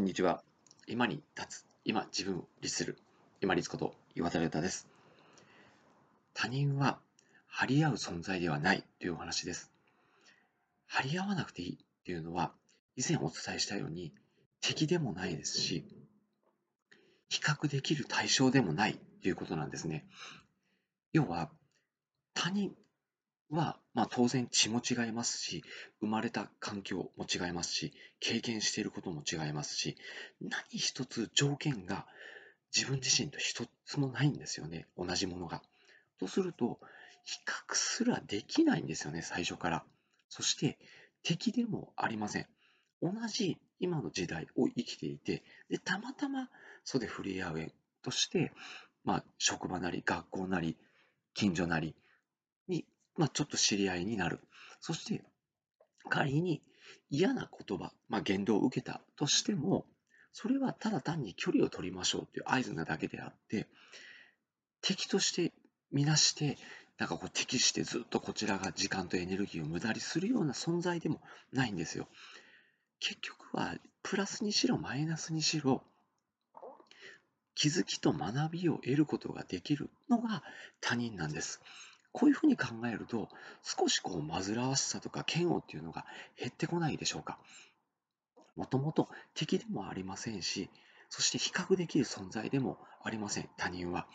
こんにちは。今に立つ。今自分を律する。今立こと岩田亮太です。他人は張り合う存在ではないというお話です。張り合わなくていいっていうのは、以前お伝えしたように敵でもないですし、比較できる対象でもないということなんですね。要は、他人は、まあ、当然血も違いますし、生まれた環境も違いますし、経験していることも違いますし、何一つ条件が自分自身と一つもないんですよね、同じものが。とすると、比較すらできないんですよね、最初から。そして、敵でもありません。同じ今の時代を生きていて、でたまたま袖触れ合う縁として、まあ、職場なり学校なり近所なりまあ、ちょっと知り合いになる。そして、仮に嫌な言葉、まあ、言動を受けたとしても、それはただ単に距離を取りましょうという合図なだけであって、敵としてみなして、なんかこう敵してずっとこちらが時間とエネルギーを無駄にするような存在でもないんですよ。結局は、プラスにしろマイナスにしろ、気づきと学びを得ることができるのが他人なんです。こういうふうに考えると、少しこう煩わしさとか嫌悪っていうのが減ってこないでしょうか。もともと敵でもありませんし、そして比較できる存在でもありません、他人は。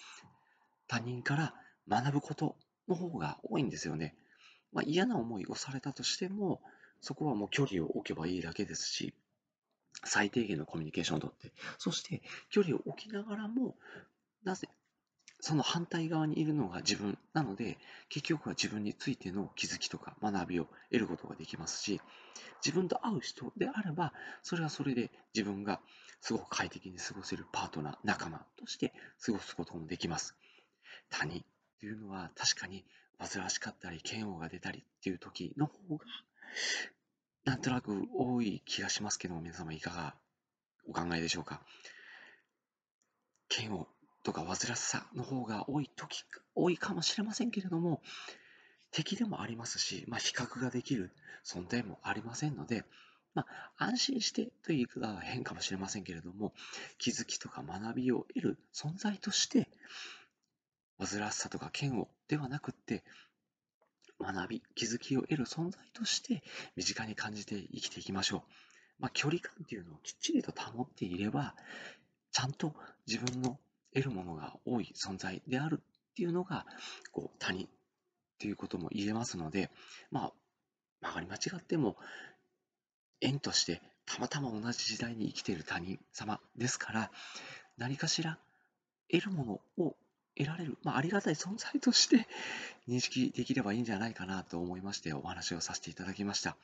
他人から学ぶことの方が多いんですよね。まあ、嫌な思いをされたとしても、そこはもう距離を置けばいいだけですし、最低限のコミュニケーションをとって、そして距離を置きながらも、なぜその反対側にいるのが自分なので、結局は自分についての気づきとか学びを得ることができますし、自分と会う人であれば、それはそれで自分がすごく快適に過ごせるパートナー、仲間として過ごすこともできます。他人というのは確かに煩わしかったり、嫌悪が出たりっていう時の方が、なんとなく多い気がしますけども、皆様いかがお考えでしょうか？嫌悪とか煩わしさの方が多い時、多いかもしれませんけれども、敵でもありますし、まあ、比較ができる存在もありませんので、まあ、安心してという言い方は変かもしれませんけれども、気づきとか学びを得る存在として、煩わしさとか嫌悪ではなくって、学び、気づきを得る存在として身近に感じて生きていきましょう。まあ、距離感っていうのをきっちりと保っていれば、ちゃんと自分の得るものが多い存在であるっていうのが、こう、他人っていうことも言えますので、まあ、曲がり間違っても、縁としてたまたま同じ時代に生きている他人様ですから、何かしら得るものを得られる、まあ、ありがたい存在として 認識できればいいんじゃないかなと思いましてお話をさせていただきました。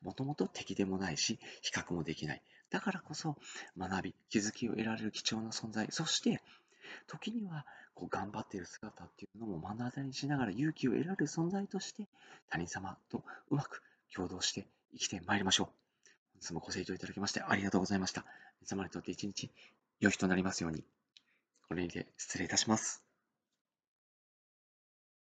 もともと敵でもないし、比較もできない。だからこそ学び、気づきを得られる貴重な存在、そして時にはこう頑張っている姿っていうのも目の当たりにしながら勇気を得られる存在として他人様とうまく共同して生きてまいりましょう。本日もご清聴いただきましてありがとうございました。皆様にとって一日良い日となりますように。これにて失礼いたします。